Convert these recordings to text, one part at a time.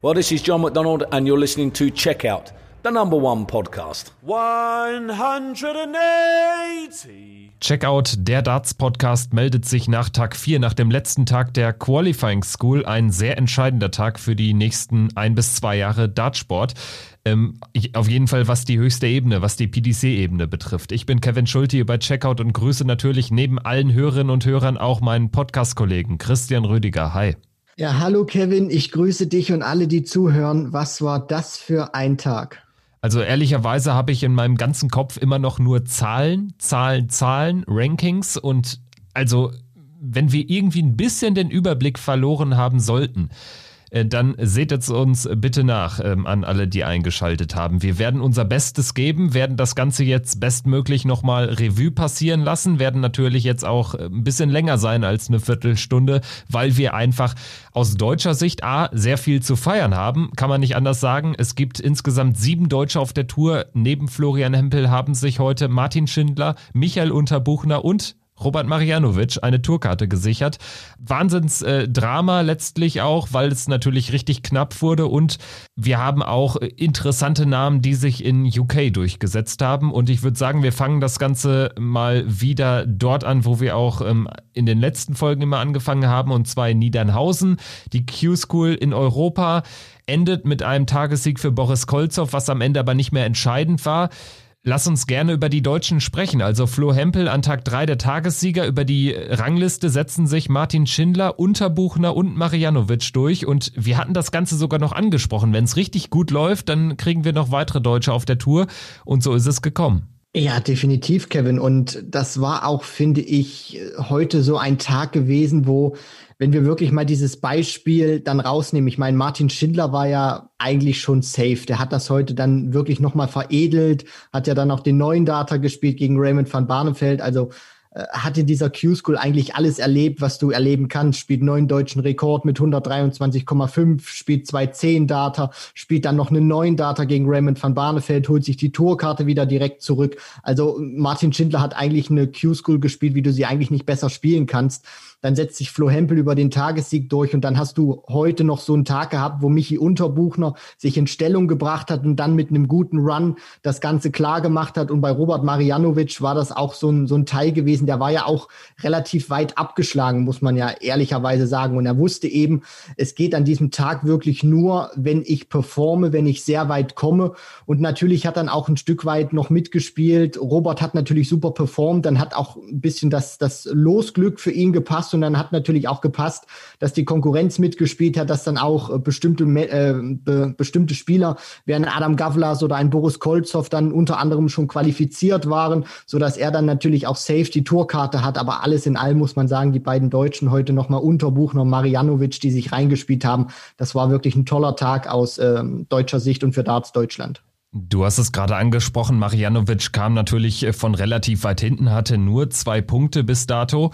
Well, this is John McDonald, and you're listening to Checkout, the number one podcast. 180. Checkout, der Darts-Podcast, meldet sich nach Tag 4, nach dem letzten Tag der Qualifying School. Ein sehr entscheidender Tag für die nächsten ein bis zwei Jahre Dartsport. Ähm, ich, auf jeden Fall, was die höchste Ebene, was die PDC-Ebene betrifft. Ich bin Kevin Schulte bei Checkout und grüße natürlich neben allen Hörerinnen und Hörern auch meinen Podcast-Kollegen Christian Rüdiger. Hi. Ja, hallo Kevin, ich grüße dich und alle, die zuhören. Was war das für ein Tag? Also ehrlicherweise habe ich in meinem ganzen Kopf immer noch nur Zahlen, Zahlen, Zahlen, Rankings und also wenn wir irgendwie ein bisschen den Überblick verloren haben sollten, dann seht es uns bitte nach ähm, an alle, die eingeschaltet haben. Wir werden unser Bestes geben, werden das Ganze jetzt bestmöglich nochmal Revue passieren lassen, werden natürlich jetzt auch äh, ein bisschen länger sein als eine Viertelstunde, weil wir einfach aus deutscher Sicht A, sehr viel zu feiern haben, kann man nicht anders sagen. Es gibt insgesamt sieben Deutsche auf der Tour. Neben Florian Hempel haben sich heute Martin Schindler, Michael Unterbuchner und Robert Marianovic eine Tourkarte gesichert. Wahnsinnsdrama äh, letztlich auch, weil es natürlich richtig knapp wurde und wir haben auch interessante Namen, die sich in UK durchgesetzt haben und ich würde sagen, wir fangen das Ganze mal wieder dort an, wo wir auch ähm, in den letzten Folgen immer angefangen haben und zwar in Niedernhausen. Die Q-School in Europa endet mit einem Tagessieg für Boris Kolzow, was am Ende aber nicht mehr entscheidend war. Lass uns gerne über die Deutschen sprechen. Also Flo Hempel an Tag 3 der Tagessieger. Über die Rangliste setzen sich Martin Schindler, Unterbuchner und Marianovic durch. Und wir hatten das Ganze sogar noch angesprochen. Wenn es richtig gut läuft, dann kriegen wir noch weitere Deutsche auf der Tour. Und so ist es gekommen. Ja, definitiv, Kevin. Und das war auch, finde ich, heute so ein Tag gewesen, wo wenn wir wirklich mal dieses Beispiel dann rausnehmen, ich meine, Martin Schindler war ja eigentlich schon safe. Der hat das heute dann wirklich nochmal veredelt, hat ja dann auch den neuen Data gespielt gegen Raymond van Barneveld. Also hat in dieser Q-School eigentlich alles erlebt, was du erleben kannst. Spielt neuen deutschen Rekord mit 123,5, spielt zwei 10 Data, spielt dann noch einen neuen Data gegen Raymond van Barneveld, holt sich die Tourkarte wieder direkt zurück. Also Martin Schindler hat eigentlich eine Q-School gespielt, wie du sie eigentlich nicht besser spielen kannst dann setzt sich Flo Hempel über den Tagessieg durch und dann hast du heute noch so einen Tag gehabt, wo Michi Unterbuchner sich in Stellung gebracht hat und dann mit einem guten Run das Ganze klar gemacht hat. Und bei Robert Marianovic war das auch so ein, so ein Teil gewesen, der war ja auch relativ weit abgeschlagen, muss man ja ehrlicherweise sagen. Und er wusste eben, es geht an diesem Tag wirklich nur, wenn ich performe, wenn ich sehr weit komme. Und natürlich hat dann auch ein Stück weit noch mitgespielt. Robert hat natürlich super performt, dann hat auch ein bisschen das, das Losglück für ihn gepasst gepasst und dann hat natürlich auch gepasst, dass die Konkurrenz mitgespielt hat, dass dann auch äh, bestimmte, äh, be, bestimmte Spieler wie ein Adam Gavlas oder ein Boris Kolzow dann unter anderem schon qualifiziert waren, so dass er dann natürlich auch safe die Tourkarte hat. Aber alles in allem muss man sagen, die beiden Deutschen heute nochmal Unterbuchner und Marianovic, die sich reingespielt haben, das war wirklich ein toller Tag aus äh, deutscher Sicht und für Darts Deutschland. Du hast es gerade angesprochen, Marianovic kam natürlich äh, von relativ weit hinten, hatte nur zwei Punkte bis dato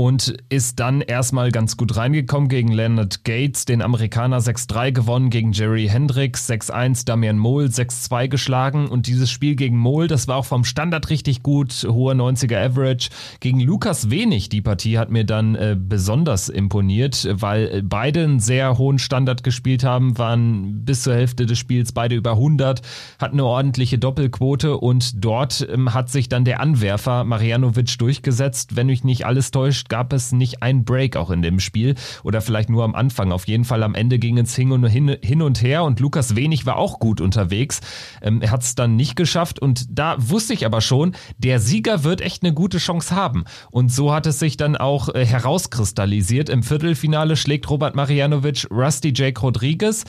und ist dann erstmal ganz gut reingekommen gegen Leonard Gates, den Amerikaner 6-3 gewonnen, gegen Jerry Hendricks 6-1, Damian Mohl 6-2 geschlagen. Und dieses Spiel gegen Mohl, das war auch vom Standard richtig gut, hoher 90er Average. Gegen Lukas Wenig, die Partie hat mir dann äh, besonders imponiert, weil beide einen sehr hohen Standard gespielt haben, waren bis zur Hälfte des Spiels beide über 100, hatten eine ordentliche Doppelquote. Und dort ähm, hat sich dann der Anwerfer Marianovic durchgesetzt, wenn mich nicht alles täuscht, gab es nicht einen Break auch in dem Spiel oder vielleicht nur am Anfang. Auf jeden Fall am Ende ging es hin und, hin, hin und her und Lukas Wenig war auch gut unterwegs. Ähm, er hat es dann nicht geschafft und da wusste ich aber schon, der Sieger wird echt eine gute Chance haben. Und so hat es sich dann auch äh, herauskristallisiert. Im Viertelfinale schlägt Robert Marianovic Rusty Jake Rodriguez.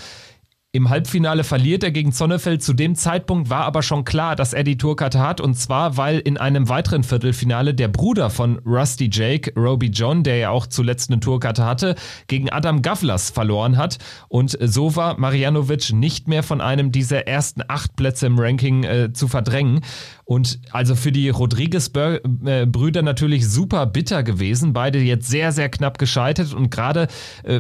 Im Halbfinale verliert er gegen Zonnefeld. Zu dem Zeitpunkt war aber schon klar, dass er die Tourkarte hat. Und zwar, weil in einem weiteren Viertelfinale der Bruder von Rusty Jake, Roby John, der ja auch zuletzt eine Tourkarte hatte, gegen Adam Gavlas verloren hat. Und so war Marianovic nicht mehr von einem dieser ersten acht Plätze im Ranking äh, zu verdrängen. Und also für die Rodriguez-Brüder natürlich super bitter gewesen. Beide jetzt sehr, sehr knapp gescheitert. Und gerade äh,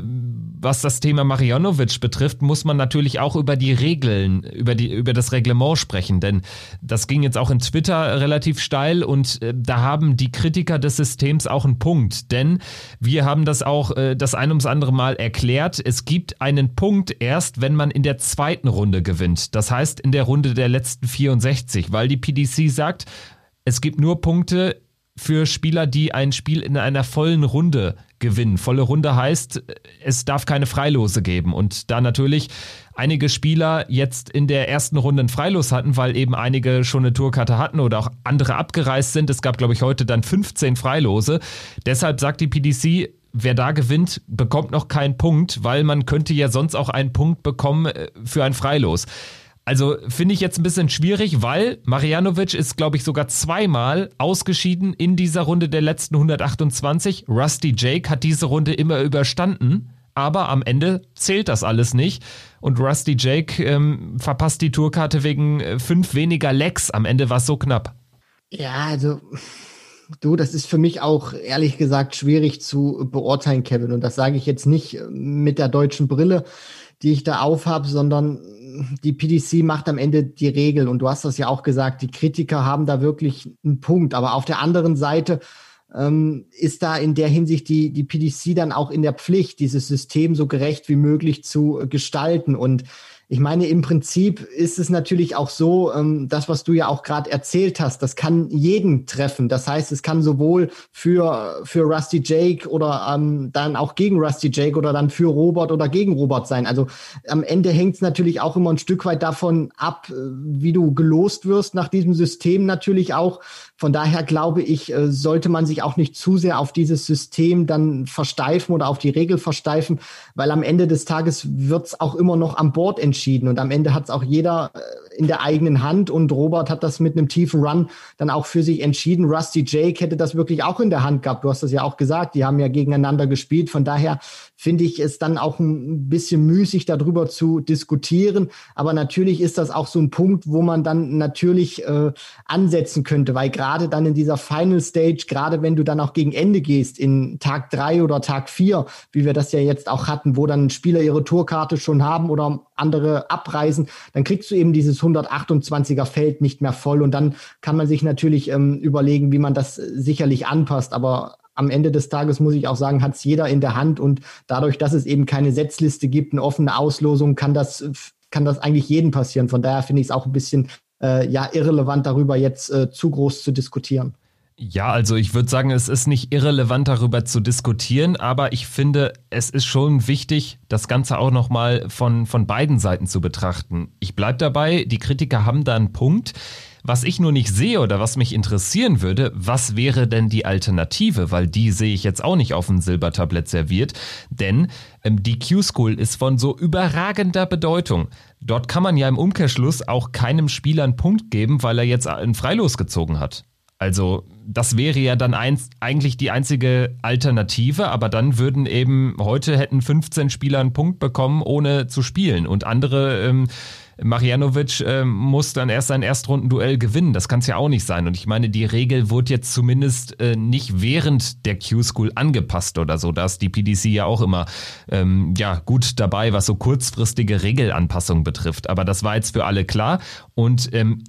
was das Thema Marianovic betrifft, muss man natürlich natürlich auch über die Regeln, über die, über das Reglement sprechen, denn das ging jetzt auch in Twitter relativ steil und äh, da haben die Kritiker des Systems auch einen Punkt, denn wir haben das auch äh, das ein ums andere Mal erklärt. Es gibt einen Punkt erst, wenn man in der zweiten Runde gewinnt. Das heißt in der Runde der letzten 64, weil die PDC sagt, es gibt nur Punkte für Spieler, die ein Spiel in einer vollen Runde gewinnen. Volle Runde heißt, es darf keine Freilose geben. Und da natürlich einige Spieler jetzt in der ersten Runde ein Freilos hatten, weil eben einige schon eine Tourkarte hatten oder auch andere abgereist sind. Es gab, glaube ich, heute dann 15 Freilose. Deshalb sagt die PDC, wer da gewinnt, bekommt noch keinen Punkt, weil man könnte ja sonst auch einen Punkt bekommen äh, für ein Freilos. Also finde ich jetzt ein bisschen schwierig, weil Marianovic ist, glaube ich, sogar zweimal ausgeschieden in dieser Runde der letzten 128. Rusty Jake hat diese Runde immer überstanden, aber am Ende zählt das alles nicht. Und Rusty Jake ähm, verpasst die Tourkarte wegen äh, fünf weniger Lecks. Am Ende war es so knapp. Ja, also du, das ist für mich auch ehrlich gesagt schwierig zu beurteilen, Kevin. Und das sage ich jetzt nicht mit der deutschen Brille, die ich da aufhab, sondern die PDC macht am Ende die Regel und du hast das ja auch gesagt, die Kritiker haben da wirklich einen Punkt. Aber auf der anderen Seite ähm, ist da in der Hinsicht die, die PDC dann auch in der Pflicht, dieses System so gerecht wie möglich zu gestalten. Und ich meine, im Prinzip ist es natürlich auch so, ähm, das, was du ja auch gerade erzählt hast, das kann jeden treffen. Das heißt, es kann sowohl für, für Rusty Jake oder ähm, dann auch gegen Rusty Jake oder dann für Robert oder gegen Robert sein. Also am Ende hängt es natürlich auch immer ein Stück weit davon ab, äh, wie du gelost wirst nach diesem System natürlich auch. Von daher glaube ich, äh, sollte man sich auch nicht zu sehr auf dieses System dann versteifen oder auf die Regel versteifen, weil am Ende des Tages wird es auch immer noch am Board entschieden und am Ende hat es auch jeder äh, in der eigenen Hand und Robert hat das mit einem tiefen Run dann auch für sich entschieden. Rusty Jake hätte das wirklich auch in der Hand gehabt. Du hast das ja auch gesagt, die haben ja gegeneinander gespielt. Von daher finde ich es dann auch ein bisschen müßig, darüber zu diskutieren. Aber natürlich ist das auch so ein Punkt, wo man dann natürlich äh, ansetzen könnte, weil gerade dann in dieser Final Stage, gerade wenn du dann auch gegen Ende gehst, in Tag drei oder Tag vier, wie wir das ja jetzt auch hatten, wo dann Spieler ihre Tourkarte schon haben oder andere abreisen, dann kriegst du eben dieses 128er Feld nicht mehr voll. Und dann kann man sich natürlich ähm, überlegen, wie man das sicherlich anpasst. Aber am Ende des Tages muss ich auch sagen, hat es jeder in der Hand und dadurch, dass es eben keine Setzliste gibt, eine offene Auslosung, kann das, kann das eigentlich jedem passieren. Von daher finde ich es auch ein bisschen äh, ja irrelevant, darüber jetzt äh, zu groß zu diskutieren. Ja, also ich würde sagen, es ist nicht irrelevant darüber zu diskutieren, aber ich finde, es ist schon wichtig, das Ganze auch nochmal von, von beiden Seiten zu betrachten. Ich bleibe dabei, die Kritiker haben da einen Punkt. Was ich nur nicht sehe oder was mich interessieren würde, was wäre denn die Alternative? Weil die sehe ich jetzt auch nicht auf dem Silbertablett serviert. Denn ähm, die Q-School ist von so überragender Bedeutung. Dort kann man ja im Umkehrschluss auch keinem Spieler einen Punkt geben, weil er jetzt einen Freilos gezogen hat. Also das wäre ja dann eins, eigentlich die einzige Alternative, aber dann würden eben heute hätten 15 Spieler einen Punkt bekommen, ohne zu spielen und andere ähm, Marianovic äh, muss dann erst sein Erstrundenduell gewinnen. Das kann es ja auch nicht sein. Und ich meine, die Regel wurde jetzt zumindest äh, nicht während der Q-School angepasst oder so. Da ist die PDC ja auch immer ähm, ja, gut dabei, was so kurzfristige Regelanpassungen betrifft. Aber das war jetzt für alle klar. Und ähm,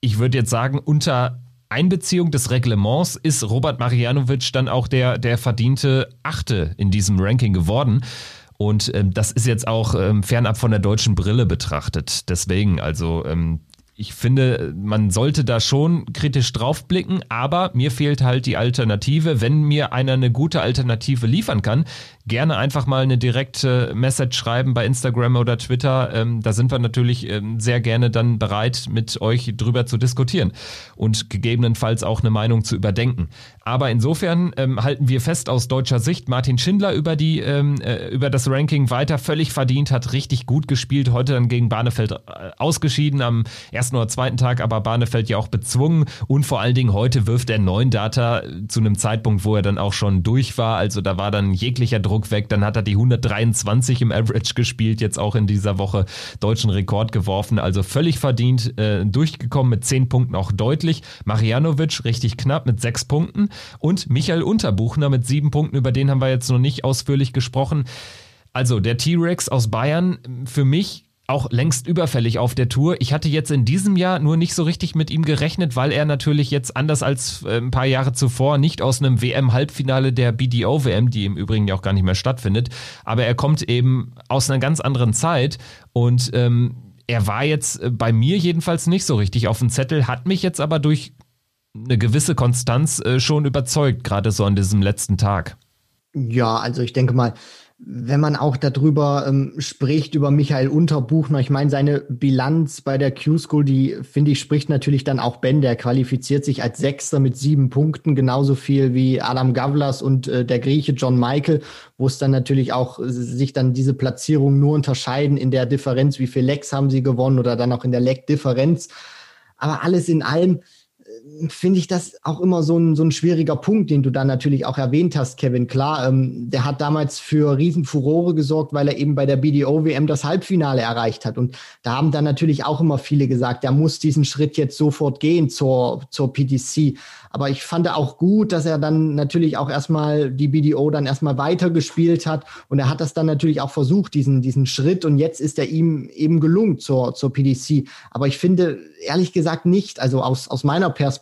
ich würde jetzt sagen, unter Einbeziehung des Reglements ist Robert Marianovic dann auch der, der verdiente Achte in diesem Ranking geworden. Und ähm, das ist jetzt auch ähm, fernab von der deutschen Brille betrachtet. Deswegen, also ähm, ich finde, man sollte da schon kritisch draufblicken, aber mir fehlt halt die Alternative. Wenn mir einer eine gute Alternative liefern kann, gerne einfach mal eine direkte Message schreiben bei Instagram oder Twitter. Ähm, da sind wir natürlich ähm, sehr gerne dann bereit, mit euch drüber zu diskutieren und gegebenenfalls auch eine Meinung zu überdenken. Aber insofern ähm, halten wir fest aus deutscher Sicht, Martin Schindler über die ähm, äh, über das Ranking weiter völlig verdient, hat richtig gut gespielt, heute dann gegen Barnefeld äh, ausgeschieden am ersten oder zweiten Tag, aber Barnefeld ja auch bezwungen und vor allen Dingen heute wirft er neun Data zu einem Zeitpunkt, wo er dann auch schon durch war. Also da war dann jeglicher Druck Druck weg. Dann hat er die 123 im Average gespielt, jetzt auch in dieser Woche deutschen Rekord geworfen. Also völlig verdient äh, durchgekommen mit 10 Punkten auch deutlich. Marianovic richtig knapp mit 6 Punkten und Michael Unterbuchner mit 7 Punkten, über den haben wir jetzt noch nicht ausführlich gesprochen. Also der T-Rex aus Bayern, für mich auch längst überfällig auf der Tour. Ich hatte jetzt in diesem Jahr nur nicht so richtig mit ihm gerechnet, weil er natürlich jetzt anders als äh, ein paar Jahre zuvor nicht aus einem WM-Halbfinale der BDO-WM, die im Übrigen ja auch gar nicht mehr stattfindet, aber er kommt eben aus einer ganz anderen Zeit und ähm, er war jetzt äh, bei mir jedenfalls nicht so richtig auf dem Zettel, hat mich jetzt aber durch eine gewisse Konstanz äh, schon überzeugt, gerade so an diesem letzten Tag. Ja, also ich denke mal, wenn man auch darüber ähm, spricht, über Michael Unterbuchner, ich meine, seine Bilanz bei der Q-School, die finde ich, spricht natürlich dann auch Bände. Er qualifiziert sich als Sechster mit sieben Punkten, genauso viel wie Adam Gavlas und äh, der Grieche John Michael, wo es dann natürlich auch äh, sich dann diese Platzierungen nur unterscheiden in der Differenz, wie viel Lecks haben sie gewonnen oder dann auch in der Leck-Differenz. Aber alles in allem, finde ich das auch immer so ein, so ein schwieriger Punkt, den du da natürlich auch erwähnt hast, Kevin. Klar, ähm, der hat damals für Riesenfurore gesorgt, weil er eben bei der BDO-WM das Halbfinale erreicht hat. Und da haben dann natürlich auch immer viele gesagt, er muss diesen Schritt jetzt sofort gehen zur, zur PDC. Aber ich fand auch gut, dass er dann natürlich auch erstmal die BDO dann erstmal weitergespielt hat. Und er hat das dann natürlich auch versucht, diesen, diesen Schritt. Und jetzt ist er ihm eben gelungen zur, zur PDC. Aber ich finde ehrlich gesagt nicht, also aus, aus meiner Perspektive,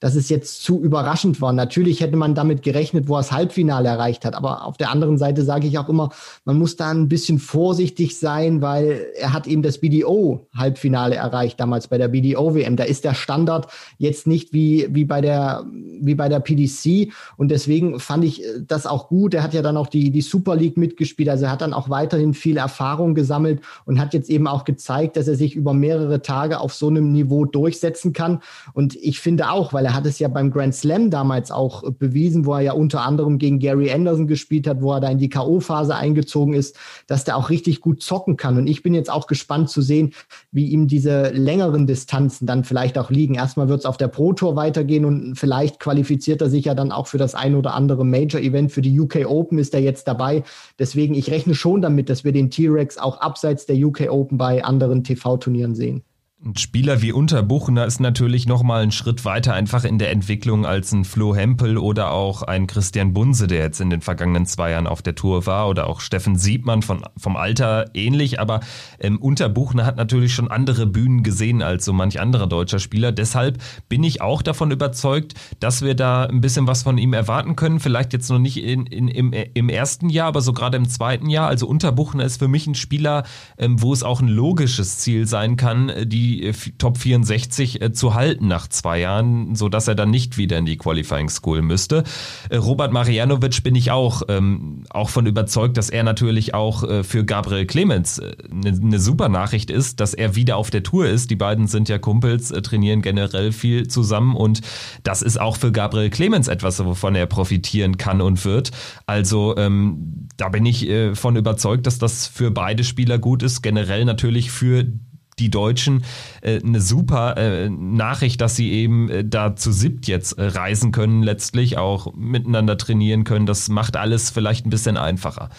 dass es jetzt zu überraschend war. Natürlich hätte man damit gerechnet, wo er das Halbfinale erreicht hat. Aber auf der anderen Seite sage ich auch immer, man muss da ein bisschen vorsichtig sein, weil er hat eben das BDO-Halbfinale erreicht, damals bei der BDO-WM. Da ist der Standard jetzt nicht wie, wie bei bei der, wie bei der PDC. Und deswegen fand ich äh, das auch gut. Er hat ja dann auch die, die Super League mitgespielt. Also er hat dann auch weiterhin viel Erfahrung gesammelt und hat jetzt eben auch gezeigt, dass er sich über mehrere Tage auf so einem Niveau durchsetzen kann. Und ich finde auch, weil er hat es ja beim Grand Slam damals auch bewiesen, wo er ja unter anderem gegen Gary Anderson gespielt hat, wo er da in die K.O.-Phase eingezogen ist, dass der auch richtig gut zocken kann. Und ich bin jetzt auch gespannt zu sehen, wie ihm diese längeren Distanzen dann vielleicht auch liegen. Erstmal wird es auf der Pro Tour weitergehen und vielleicht qualifiziert er sich ja dann auch für das ein oder andere Major-Event. Für die UK Open ist er jetzt dabei. Deswegen, ich rechne schon damit, dass wir den T-Rex auch abseits der UK Open bei anderen TV-Turnieren sehen. Ein Spieler wie Unterbuchner ist natürlich nochmal einen Schritt weiter einfach in der Entwicklung als ein Flo Hempel oder auch ein Christian Bunse, der jetzt in den vergangenen zwei Jahren auf der Tour war oder auch Steffen Siebmann von, vom Alter ähnlich, aber ähm, Unterbuchner hat natürlich schon andere Bühnen gesehen als so manch anderer deutscher Spieler. Deshalb bin ich auch davon überzeugt, dass wir da ein bisschen was von ihm erwarten können. Vielleicht jetzt noch nicht in, in, im, im ersten Jahr, aber so gerade im zweiten Jahr. Also Unterbuchner ist für mich ein Spieler, ähm, wo es auch ein logisches Ziel sein kann, die die äh, Top 64 äh, zu halten nach zwei Jahren, so dass er dann nicht wieder in die Qualifying School müsste. Äh, Robert Marianovic bin ich auch, ähm, auch von überzeugt, dass er natürlich auch für Gabriel Clemens eine äh, ne super Nachricht ist, dass er wieder auf der Tour ist. Die beiden sind ja Kumpels, trainieren generell viel zusammen und das ist auch für Gabriel Clemens etwas, wovon er profitieren kann und wird. Also ähm, da bin ich von überzeugt, dass das für beide Spieler gut ist. Generell natürlich für die Deutschen äh, eine super äh, Nachricht, dass sie eben äh, da zu siebt jetzt äh, reisen können, letztlich auch miteinander trainieren können. Das macht alles vielleicht ein bisschen einfacher.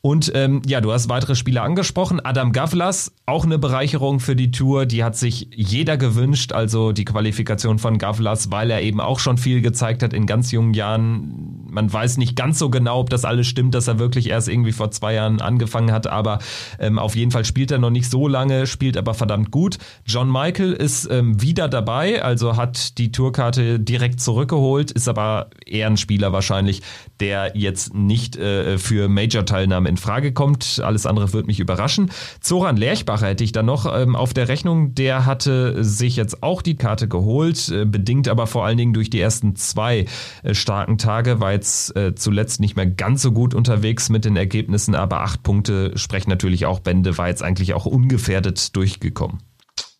Und ähm, ja, du hast weitere Spieler angesprochen. Adam Gavlas, auch eine Bereicherung für die Tour. Die hat sich jeder gewünscht, also die Qualifikation von Gavlas, weil er eben auch schon viel gezeigt hat in ganz jungen Jahren. Man weiß nicht ganz so genau, ob das alles stimmt, dass er wirklich erst irgendwie vor zwei Jahren angefangen hat, aber ähm, auf jeden Fall spielt er noch nicht so lange, spielt aber verdammt gut. John Michael ist ähm, wieder dabei, also hat die Tourkarte direkt zurückgeholt, ist aber eher ein Spieler wahrscheinlich, der jetzt nicht äh, für Major-Teilnahme in Frage kommt. Alles andere wird mich überraschen. Zoran Lerchbacher hätte ich da noch ähm, auf der Rechnung. Der hatte sich jetzt auch die Karte geholt, äh, bedingt aber vor allen Dingen durch die ersten zwei äh, starken Tage, war jetzt äh, zuletzt nicht mehr ganz so gut unterwegs mit den Ergebnissen, aber acht Punkte sprechen natürlich auch Bände, war jetzt eigentlich auch ungefährdet durchgekommen.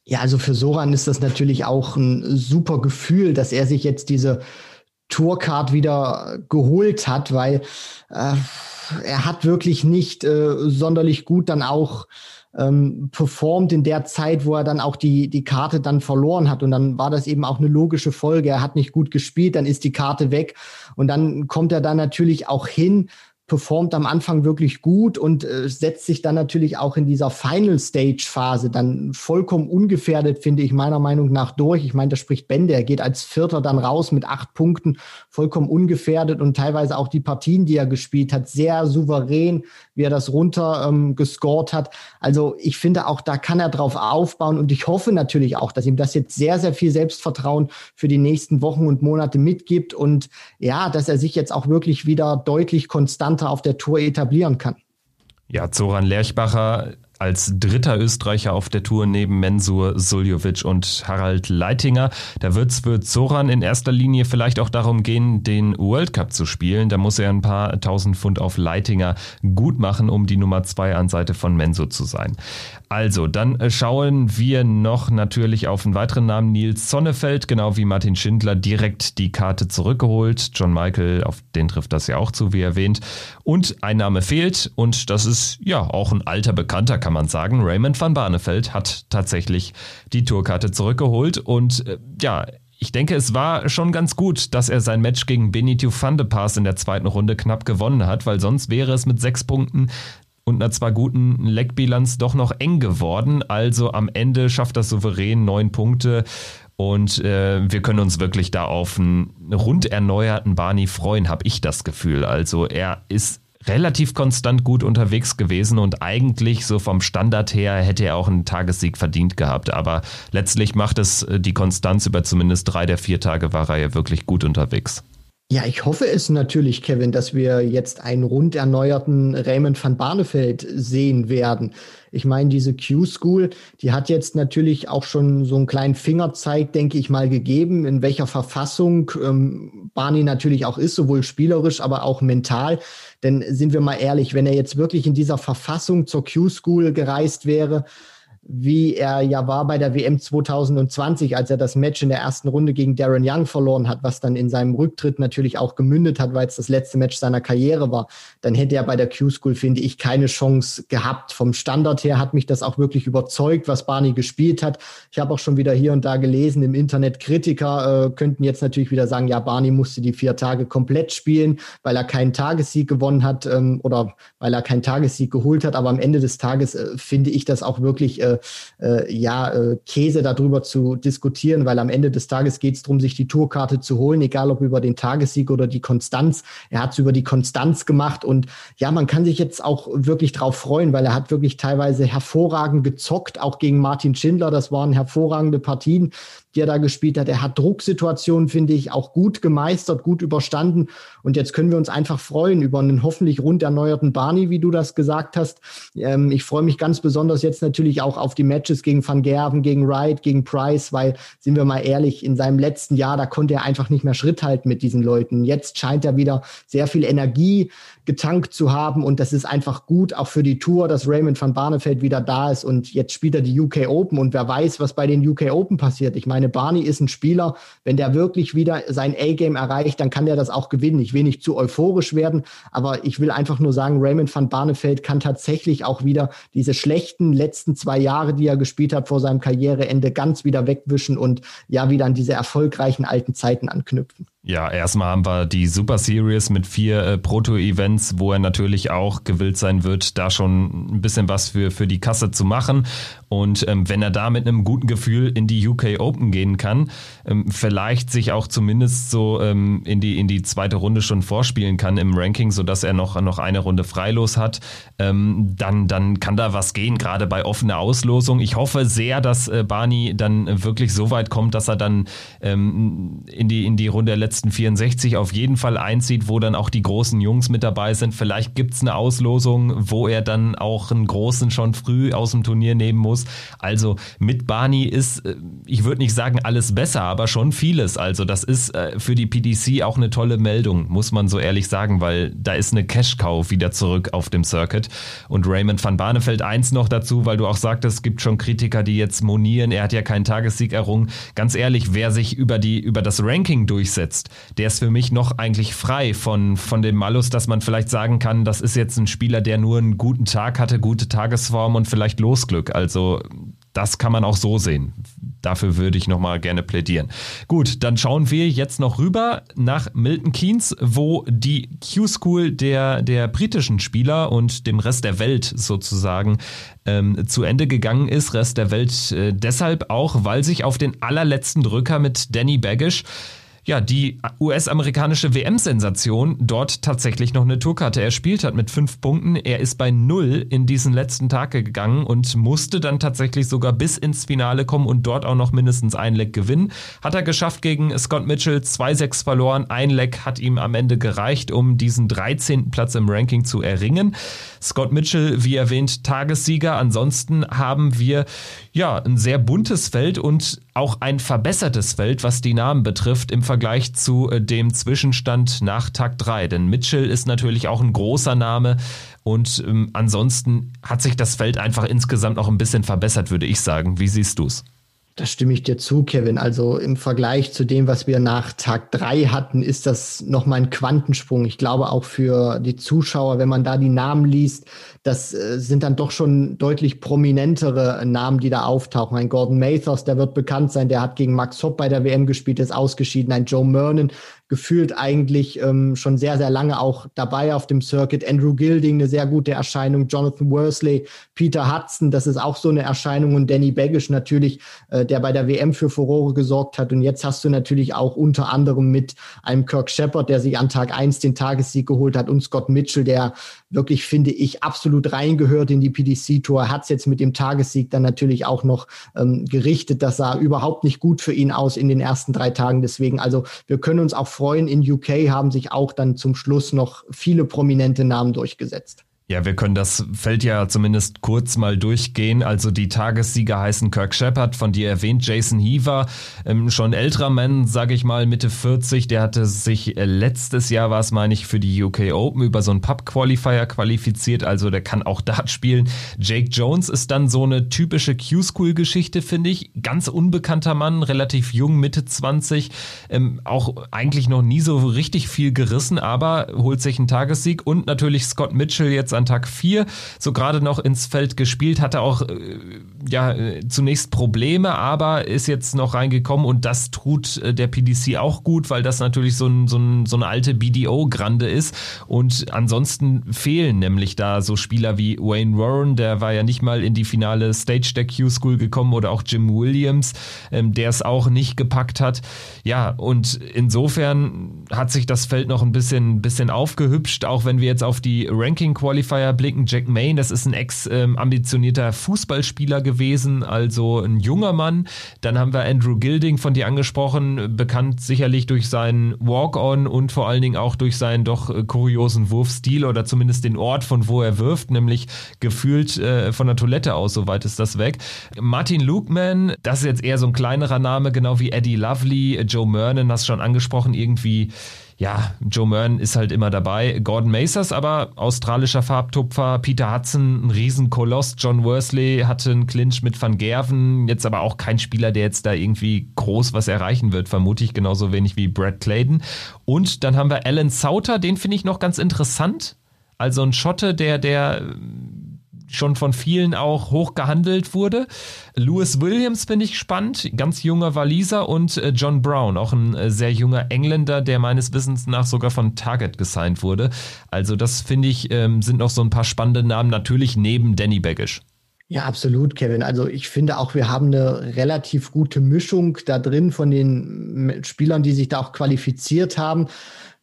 Ja, also für Soran ist das natürlich auch ein super Gefühl, dass er sich jetzt diese Tourcard wieder geholt hat, weil äh, er hat wirklich nicht äh, sonderlich gut dann auch ähm, performt in der Zeit, wo er dann auch die, die Karte dann verloren hat. Und dann war das eben auch eine logische Folge. Er hat nicht gut gespielt, dann ist die Karte weg. Und dann kommt er da natürlich auch hin performt am Anfang wirklich gut und äh, setzt sich dann natürlich auch in dieser Final Stage Phase dann vollkommen ungefährdet, finde ich meiner Meinung nach durch. Ich meine, da spricht Bende, er geht als Vierter dann raus mit acht Punkten, vollkommen ungefährdet und teilweise auch die Partien, die er gespielt hat, sehr souverän, wie er das runter ähm, gescored hat. Also ich finde auch, da kann er drauf aufbauen und ich hoffe natürlich auch, dass ihm das jetzt sehr, sehr viel Selbstvertrauen für die nächsten Wochen und Monate mitgibt und ja, dass er sich jetzt auch wirklich wieder deutlich konstant Konter auf der Tour etablieren kann. Ja, Zoran Lerchbacher als dritter Österreicher auf der Tour neben Mensur Suljovic und Harald Leitinger. Da wird es für Zoran in erster Linie vielleicht auch darum gehen, den World Cup zu spielen. Da muss er ein paar tausend Pfund auf Leitinger gut machen, um die Nummer zwei an Seite von Mensur zu sein. Also, dann schauen wir noch natürlich auf einen weiteren Namen, Nils Sonnefeld, genau wie Martin Schindler, direkt die Karte zurückgeholt. John Michael, auf den trifft das ja auch zu, wie erwähnt. Und ein Name fehlt und das ist ja auch ein alter Bekannter, kann man sagen. Raymond van Barneveld hat tatsächlich die Tourkarte zurückgeholt und äh, ja, ich denke, es war schon ganz gut, dass er sein Match gegen Benito van de Paas in der zweiten Runde knapp gewonnen hat, weil sonst wäre es mit sechs Punkten und einer zwar guten Leckbilanz doch noch eng geworden. Also am Ende schafft das souverän neun Punkte. Und äh, wir können uns wirklich da auf einen rund erneuerten Barney freuen, habe ich das Gefühl. Also er ist relativ konstant gut unterwegs gewesen und eigentlich so vom Standard her hätte er auch einen Tagessieg verdient gehabt. Aber letztlich macht es äh, die Konstanz über zumindest drei der vier Tage war er ja wirklich gut unterwegs. Ja, ich hoffe es natürlich, Kevin, dass wir jetzt einen rund erneuerten Raymond van Barneveld sehen werden. Ich meine, diese Q-School, die hat jetzt natürlich auch schon so einen kleinen Fingerzeig, denke ich mal, gegeben, in welcher Verfassung ähm, Barney natürlich auch ist, sowohl spielerisch, aber auch mental. Denn sind wir mal ehrlich, wenn er jetzt wirklich in dieser Verfassung zur Q-School gereist wäre, wie er ja war bei der WM 2020, als er das Match in der ersten Runde gegen Darren Young verloren hat, was dann in seinem Rücktritt natürlich auch gemündet hat, weil es das letzte Match seiner Karriere war, dann hätte er bei der Q-School, finde ich, keine Chance gehabt. Vom Standard her hat mich das auch wirklich überzeugt, was Barney gespielt hat. Ich habe auch schon wieder hier und da gelesen, im Internet Kritiker äh, könnten jetzt natürlich wieder sagen, ja, Barney musste die vier Tage komplett spielen, weil er keinen Tagessieg gewonnen hat ähm, oder weil er keinen Tagessieg geholt hat. Aber am Ende des Tages äh, finde ich das auch wirklich äh, äh, ja, äh, Käse darüber zu diskutieren, weil am Ende des Tages geht es darum, sich die Tourkarte zu holen, egal ob über den Tagessieg oder die Konstanz. Er hat es über die Konstanz gemacht und ja, man kann sich jetzt auch wirklich drauf freuen, weil er hat wirklich teilweise hervorragend gezockt, auch gegen Martin Schindler. Das waren hervorragende Partien die er da gespielt hat. Er hat Drucksituationen, finde ich, auch gut gemeistert, gut überstanden. Und jetzt können wir uns einfach freuen über einen hoffentlich rund erneuerten Barney, wie du das gesagt hast. Ähm, ich freue mich ganz besonders jetzt natürlich auch auf die Matches gegen Van Gerven, gegen Wright, gegen Price, weil, sind wir mal ehrlich, in seinem letzten Jahr, da konnte er einfach nicht mehr Schritt halten mit diesen Leuten. Jetzt scheint er wieder sehr viel Energie getankt zu haben und das ist einfach gut, auch für die Tour, dass Raymond van Barneveld wieder da ist und jetzt spielt er die UK Open und wer weiß, was bei den UK Open passiert. Ich meine, Barney ist ein Spieler, wenn der wirklich wieder sein A-Game erreicht, dann kann der das auch gewinnen. Ich will nicht zu euphorisch werden, aber ich will einfach nur sagen, Raymond van Barneveld kann tatsächlich auch wieder diese schlechten letzten zwei Jahre, die er gespielt hat vor seinem Karriereende, ganz wieder wegwischen und ja wieder an diese erfolgreichen alten Zeiten anknüpfen. Ja, erstmal haben wir die Super Series mit vier äh, Proto-Events, wo er natürlich auch gewillt sein wird, da schon ein bisschen was für, für die Kasse zu machen. Und ähm, wenn er da mit einem guten Gefühl in die UK Open gehen kann, ähm, vielleicht sich auch zumindest so ähm, in, die, in die zweite Runde schon vorspielen kann im Ranking, sodass er noch, noch eine Runde freilos hat, ähm, dann, dann kann da was gehen, gerade bei offener Auslosung. Ich hoffe sehr, dass äh, Barney dann wirklich so weit kommt, dass er dann ähm, in, die, in die Runde der letzten letzten 64 auf jeden Fall einzieht, wo dann auch die großen Jungs mit dabei sind. Vielleicht gibt es eine Auslosung, wo er dann auch einen großen schon früh aus dem Turnier nehmen muss. Also mit Barney ist, äh, ich würde nicht sagen alles besser, aber schon vieles. Also das ist äh, für die PDC auch eine tolle Meldung, muss man so ehrlich sagen, weil da ist eine Cash-Cow wieder zurück auf dem Circuit. Und Raymond van Barneveld eins noch dazu, weil du auch sagtest, es gibt schon Kritiker, die jetzt monieren, er hat ja keinen Tagessieg errungen. Ganz ehrlich, wer sich über, die, über das Ranking durchsetzt, der ist für mich noch eigentlich frei von, von dem Malus, dass man vielleicht sagen kann, das ist jetzt ein Spieler, der nur einen guten Tag hatte, gute Tagesform und vielleicht Losglück. Also das kann man auch so sehen. dafür würde ich nochmal gerne plädieren. Gut, dann schauen wir jetzt noch rüber nach Milton Keynes, wo die Q-School der, der britischen Spieler und dem Rest der Welt sozusagen ähm, zu Ende gegangen ist. Rest der Welt äh, deshalb auch, weil sich auf den allerletzten Drücker mit Danny Baggish ja, die US-amerikanische WM-Sensation dort tatsächlich noch eine Tourkarte erspielt hat mit fünf Punkten. Er ist bei null in diesen letzten Tag gegangen und musste dann tatsächlich sogar bis ins Finale kommen und dort auch noch mindestens ein Leck gewinnen. Hat er geschafft gegen Scott Mitchell, 2-6 verloren. Ein Leck hat ihm am Ende gereicht, um diesen 13. Platz im Ranking zu erringen. Scott Mitchell, wie erwähnt, Tagessieger. Ansonsten haben wir ja ein sehr buntes Feld und auch ein verbessertes Feld, was die Namen betrifft, im Vergleich zu äh, dem Zwischenstand nach Tag 3. Denn Mitchell ist natürlich auch ein großer Name und ähm, ansonsten hat sich das Feld einfach insgesamt auch ein bisschen verbessert, würde ich sagen. Wie siehst du es? Da stimme ich dir zu, Kevin. Also im Vergleich zu dem, was wir nach Tag drei hatten, ist das nochmal ein Quantensprung. Ich glaube auch für die Zuschauer, wenn man da die Namen liest, das äh, sind dann doch schon deutlich prominentere Namen, die da auftauchen. Ein Gordon Mathers, der wird bekannt sein, der hat gegen Max Hopp bei der WM gespielt, ist ausgeschieden. Ein Joe Mernon, gefühlt eigentlich ähm, schon sehr, sehr lange auch dabei auf dem Circuit. Andrew Gilding, eine sehr gute Erscheinung. Jonathan Worsley, Peter Hudson, das ist auch so eine Erscheinung. Und Danny Baggish natürlich, äh, der bei der WM für Furore gesorgt hat. Und jetzt hast du natürlich auch unter anderem mit einem Kirk Shepard, der sich an Tag eins den Tagessieg geholt hat, und Scott Mitchell, der wirklich, finde ich, absolut reingehört in die PDC-Tour, hat es jetzt mit dem Tagessieg dann natürlich auch noch ähm, gerichtet. Das sah überhaupt nicht gut für ihn aus in den ersten drei Tagen. Deswegen, also wir können uns auch freuen, in UK haben sich auch dann zum Schluss noch viele prominente Namen durchgesetzt. Ja, wir können das Feld ja zumindest kurz mal durchgehen. Also die Tagessieger heißen Kirk Shepard, von dir erwähnt, Jason Heaver, ähm, schon älterer Mann, sage ich mal, Mitte 40. Der hatte sich äh, letztes Jahr, war es meine ich, für die UK Open über so einen Pub-Qualifier qualifiziert. Also der kann auch Dart spielen. Jake Jones ist dann so eine typische Q-School-Geschichte, finde ich. Ganz unbekannter Mann, relativ jung, Mitte 20. Ähm, auch eigentlich noch nie so richtig viel gerissen, aber holt sich einen Tagessieg. Und natürlich Scott Mitchell jetzt an Tag 4 so gerade noch ins Feld gespielt, hatte auch äh, ja zunächst Probleme, aber ist jetzt noch reingekommen und das tut äh, der PDC auch gut, weil das natürlich so, ein, so, ein, so eine alte BDO-Grande ist und ansonsten fehlen nämlich da so Spieler wie Wayne Warren, der war ja nicht mal in die finale Stage der Q-School gekommen oder auch Jim Williams, ähm, der es auch nicht gepackt hat. Ja, und insofern hat sich das Feld noch ein bisschen, bisschen aufgehübscht, auch wenn wir jetzt auf die Ranking-Qualifier Qualifier blicken. Jack Main, das ist ein ex-ambitionierter Fußballspieler gewesen, also ein junger Mann. Dann haben wir Andrew Gilding von dir angesprochen, bekannt sicherlich durch seinen Walk-on und vor allen Dingen auch durch seinen doch äh, kuriosen Wurfstil oder zumindest den Ort, von wo er wirft, nämlich gefühlt äh, von der Toilette aus, soweit ist das weg. Martin Lukeman, das ist jetzt eher so ein kleinerer Name, genau wie Eddie Lovely, Joe Mernon, hast schon angesprochen, irgendwie ja, Joe Mern ist halt immer dabei. Gordon Macers aber australischer Farbtupfer. Peter Hudson, ein Riesenkoloss. John Worsley hatte einen Clinch mit Van Gerven. Jetzt aber auch kein Spieler, der jetzt da irgendwie groß was erreichen wird, vermute ich genauso wenig wie Brad Clayton. Und dann haben wir Alan Sauter, den finde ich noch ganz interessant. Also ein Schotte, der, der schon von vielen auch hoch gehandelt wurde. Lewis Williams finde ich spannend, ganz junger Waliser und äh, John Brown, auch ein äh, sehr junger Engländer, der meines Wissens nach sogar von Target gesigned wurde. Also das finde ich, ähm, sind noch so ein paar spannende Namen, natürlich neben Danny Baggish. Ja, absolut, Kevin. Also ich finde auch, wir haben eine relativ gute Mischung da drin von den Spielern, die sich da auch qualifiziert haben.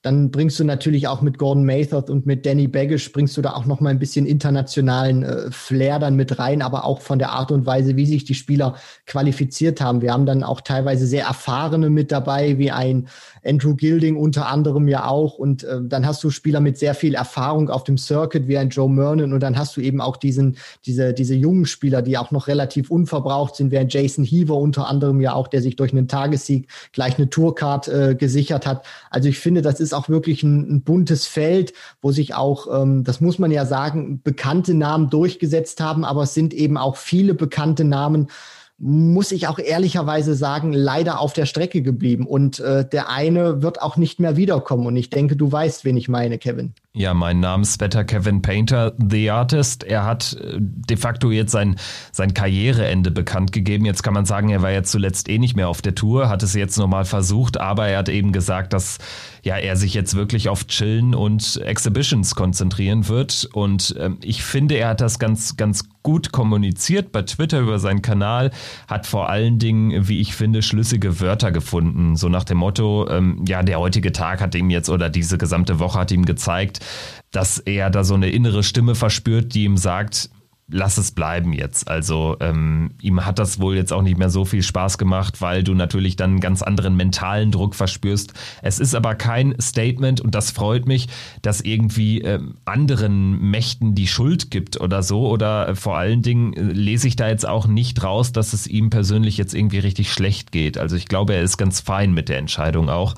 Dann bringst du natürlich auch mit Gordon Mathers und mit Danny Baggish bringst du da auch noch mal ein bisschen internationalen äh, Flair dann mit rein, aber auch von der Art und Weise, wie sich die Spieler qualifiziert haben. Wir haben dann auch teilweise sehr erfahrene mit dabei, wie ein Andrew Gilding unter anderem ja auch. Und äh, dann hast du Spieler mit sehr viel Erfahrung auf dem Circuit, wie ein Joe Mernon. Und dann hast du eben auch diesen, diese, diese jungen Spieler, die auch noch relativ unverbraucht sind, wie ein Jason Heaver unter anderem ja auch, der sich durch einen Tagessieg gleich eine Tourcard äh, gesichert hat. Also ich finde, das ist auch wirklich ein, ein buntes Feld, wo sich auch, ähm, das muss man ja sagen, bekannte Namen durchgesetzt haben, aber es sind eben auch viele bekannte Namen muss ich auch ehrlicherweise sagen, leider auf der Strecke geblieben. Und äh, der eine wird auch nicht mehr wiederkommen. Und ich denke, du weißt, wen ich meine, Kevin. Ja, mein Namensvetter Kevin Painter, The Artist. Er hat äh, de facto jetzt sein, sein Karriereende bekannt gegeben. Jetzt kann man sagen, er war ja zuletzt eh nicht mehr auf der Tour, hat es jetzt nochmal versucht, aber er hat eben gesagt, dass ja, er sich jetzt wirklich auf Chillen und Exhibitions konzentrieren wird. Und ähm, ich finde, er hat das ganz, ganz gut kommuniziert bei Twitter über seinen Kanal, hat vor allen Dingen, wie ich finde, schlüssige Wörter gefunden. So nach dem Motto, ähm, ja, der heutige Tag hat ihm jetzt oder diese gesamte Woche hat ihm gezeigt, dass er da so eine innere Stimme verspürt, die ihm sagt, lass es bleiben jetzt. Also ähm, ihm hat das wohl jetzt auch nicht mehr so viel Spaß gemacht, weil du natürlich dann einen ganz anderen mentalen Druck verspürst. Es ist aber kein Statement und das freut mich, dass irgendwie ähm, anderen Mächten die Schuld gibt oder so. Oder äh, vor allen Dingen äh, lese ich da jetzt auch nicht raus, dass es ihm persönlich jetzt irgendwie richtig schlecht geht. Also ich glaube, er ist ganz fein mit der Entscheidung auch.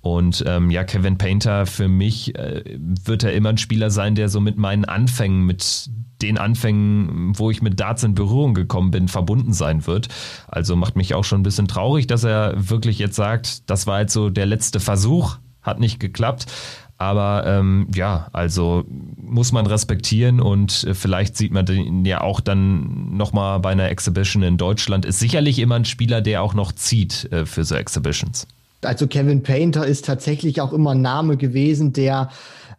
Und ähm, ja, Kevin Painter, für mich äh, wird er immer ein Spieler sein, der so mit meinen Anfängen, mit den Anfängen, wo ich mit Darts in Berührung gekommen bin, verbunden sein wird. Also macht mich auch schon ein bisschen traurig, dass er wirklich jetzt sagt, das war jetzt so der letzte Versuch, hat nicht geklappt. Aber ähm, ja, also muss man respektieren und äh, vielleicht sieht man den ja auch dann nochmal bei einer Exhibition in Deutschland. Ist sicherlich immer ein Spieler, der auch noch zieht äh, für so Exhibitions. Also Kevin Painter ist tatsächlich auch immer ein Name gewesen, der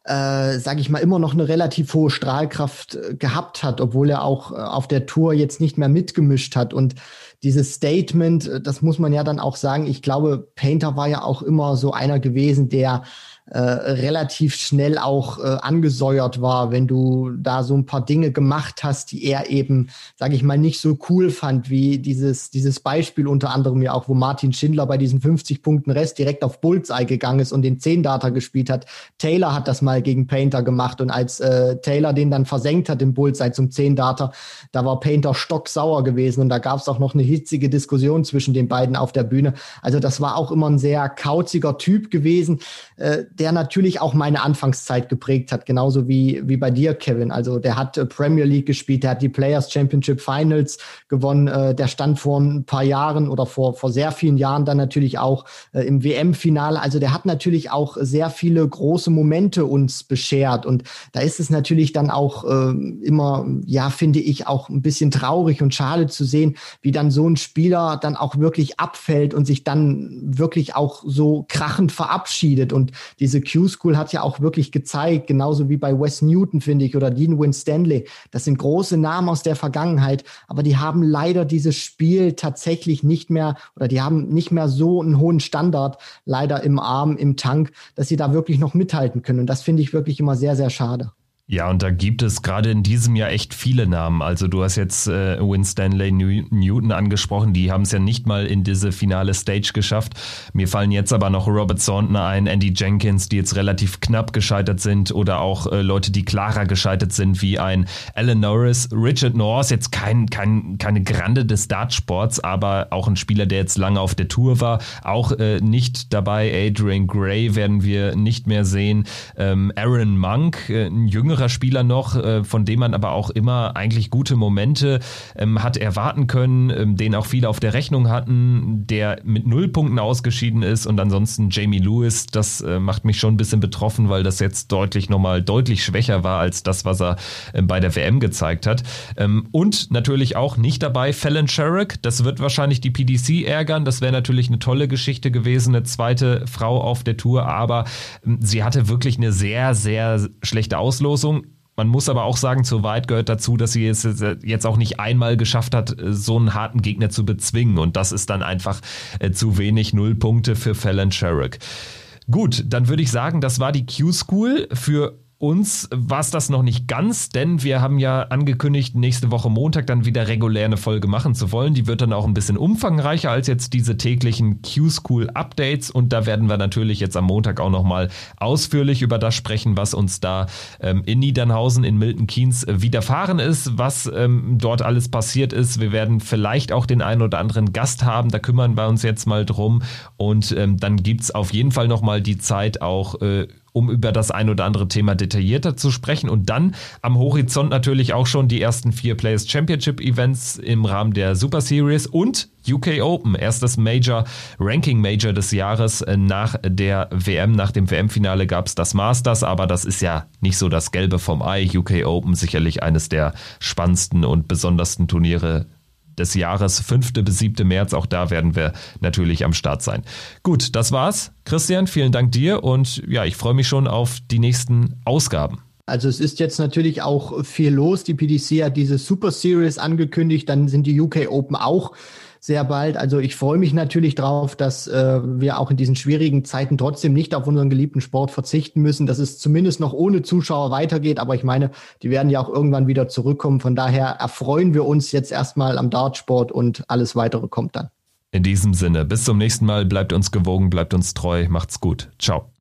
äh, sage ich mal, immer noch eine relativ hohe Strahlkraft äh, gehabt hat, obwohl er auch äh, auf der Tour jetzt nicht mehr mitgemischt hat. Und dieses Statement, äh, das muss man ja dann auch sagen, ich glaube, Painter war ja auch immer so einer gewesen, der äh, relativ schnell auch äh, angesäuert war, wenn du da so ein paar Dinge gemacht hast, die er eben, sage ich mal, nicht so cool fand, wie dieses, dieses Beispiel unter anderem ja auch, wo Martin Schindler bei diesen 50 Punkten Rest direkt auf Bullseye gegangen ist und den 10 Data gespielt hat. Taylor hat das mal gegen Painter gemacht und als äh, Taylor den dann versenkt hat im Bullseye zum 10 Data, da war Painter stocksauer gewesen und da gab es auch noch eine hitzige Diskussion zwischen den beiden auf der Bühne. Also das war auch immer ein sehr kauziger Typ gewesen. Äh, der natürlich auch meine Anfangszeit geprägt hat, genauso wie, wie bei dir, Kevin. Also der hat äh, Premier League gespielt, der hat die Players Championship Finals gewonnen, äh, der stand vor ein paar Jahren oder vor, vor sehr vielen Jahren dann natürlich auch äh, im WM-Finale. Also der hat natürlich auch sehr viele große Momente uns beschert. Und da ist es natürlich dann auch äh, immer, ja, finde ich, auch ein bisschen traurig und schade zu sehen, wie dann so ein Spieler dann auch wirklich abfällt und sich dann wirklich auch so krachend verabschiedet. Und diese Q-School hat ja auch wirklich gezeigt, genauso wie bei Wes Newton, finde ich, oder Dean Winstanley. Das sind große Namen aus der Vergangenheit, aber die haben leider dieses Spiel tatsächlich nicht mehr oder die haben nicht mehr so einen hohen Standard leider im Arm, im Tank, dass sie da wirklich noch mithalten können. Und das finde ich wirklich immer sehr, sehr schade. Ja, und da gibt es gerade in diesem Jahr echt viele Namen. Also du hast jetzt äh, Winstanley New Newton angesprochen, die haben es ja nicht mal in diese finale Stage geschafft. Mir fallen jetzt aber noch Robert Thornton ein, Andy Jenkins, die jetzt relativ knapp gescheitert sind oder auch äh, Leute, die klarer gescheitert sind, wie ein Alan Norris, Richard Norris, jetzt kein, kein, keine Grande des Dartsports, aber auch ein Spieler, der jetzt lange auf der Tour war, auch äh, nicht dabei. Adrian Gray werden wir nicht mehr sehen. Ähm, Aaron Monk, äh, ein jüngerer jüngerer Spieler noch, äh, von dem man aber auch immer eigentlich gute Momente ähm, hat erwarten können, ähm, den auch viele auf der Rechnung hatten, der mit null Punkten ausgeschieden ist. Und ansonsten Jamie Lewis, das äh, macht mich schon ein bisschen betroffen, weil das jetzt deutlich nochmal deutlich schwächer war als das, was er ähm, bei der WM gezeigt hat. und natürlich auch nicht dabei Fallon Sherrick, das wird wahrscheinlich die PDC ärgern, das wäre natürlich eine tolle Geschichte gewesen, eine zweite Frau auf der Tour, aber sie hatte wirklich eine sehr, sehr schlechte Auslosung Leistung. Man muss aber auch sagen, zu weit gehört dazu, dass sie es jetzt auch nicht einmal geschafft hat, so einen harten Gegner zu bezwingen. Und das ist dann einfach äh, zu wenig Null Punkte für Fallon Sherrick. Gut, dann würde ich sagen, das war die Q-School für uns war es das noch nicht ganz, denn wir haben ja angekündigt, nächste Woche Montag dann wieder regulär eine Folge machen zu wollen. Die wird dann auch ein bisschen umfangreicher als jetzt diese täglichen Q-School-Updates. Und da werden wir natürlich jetzt am Montag auch nochmal ausführlich über das sprechen, was uns da ähm, in Niedernhausen, in Milton Keynes äh, widerfahren ist, was ähm, dort alles passiert ist. Wir werden vielleicht auch den einen oder anderen Gast haben, da kümmern wir uns jetzt mal drum. Und ähm, dann gibt's auf jeden Fall nochmal die Zeit, auch äh, um über das ein oder andere Thema detaillierter zu sprechen. Und dann am Horizont natürlich auch schon die ersten vier Players Championship Events im Rahmen der Super Series und UK Open, erstes Major, Ranking Major des Jahres nach der WM. Nach dem WM-Finale gab es das Masters, aber das ist ja nicht so das Gelbe vom Ei. UK Open sicherlich eines der spannendsten und besondersten Turniere des Jahres, 5. bis 7. März. Auch da werden wir natürlich am Start sein. Gut, das war's. Christian, vielen Dank dir und ja, ich freue mich schon auf die nächsten Ausgaben. Also es ist jetzt natürlich auch viel los. Die PDC hat diese Super Series angekündigt, dann sind die UK Open auch sehr bald. Also ich freue mich natürlich darauf, dass äh, wir auch in diesen schwierigen Zeiten trotzdem nicht auf unseren geliebten Sport verzichten müssen, dass es zumindest noch ohne Zuschauer weitergeht. Aber ich meine, die werden ja auch irgendwann wieder zurückkommen. Von daher erfreuen wir uns jetzt erstmal am Dartsport und alles weitere kommt dann. In diesem Sinne, bis zum nächsten Mal. Bleibt uns gewogen, bleibt uns treu. Macht's gut. Ciao.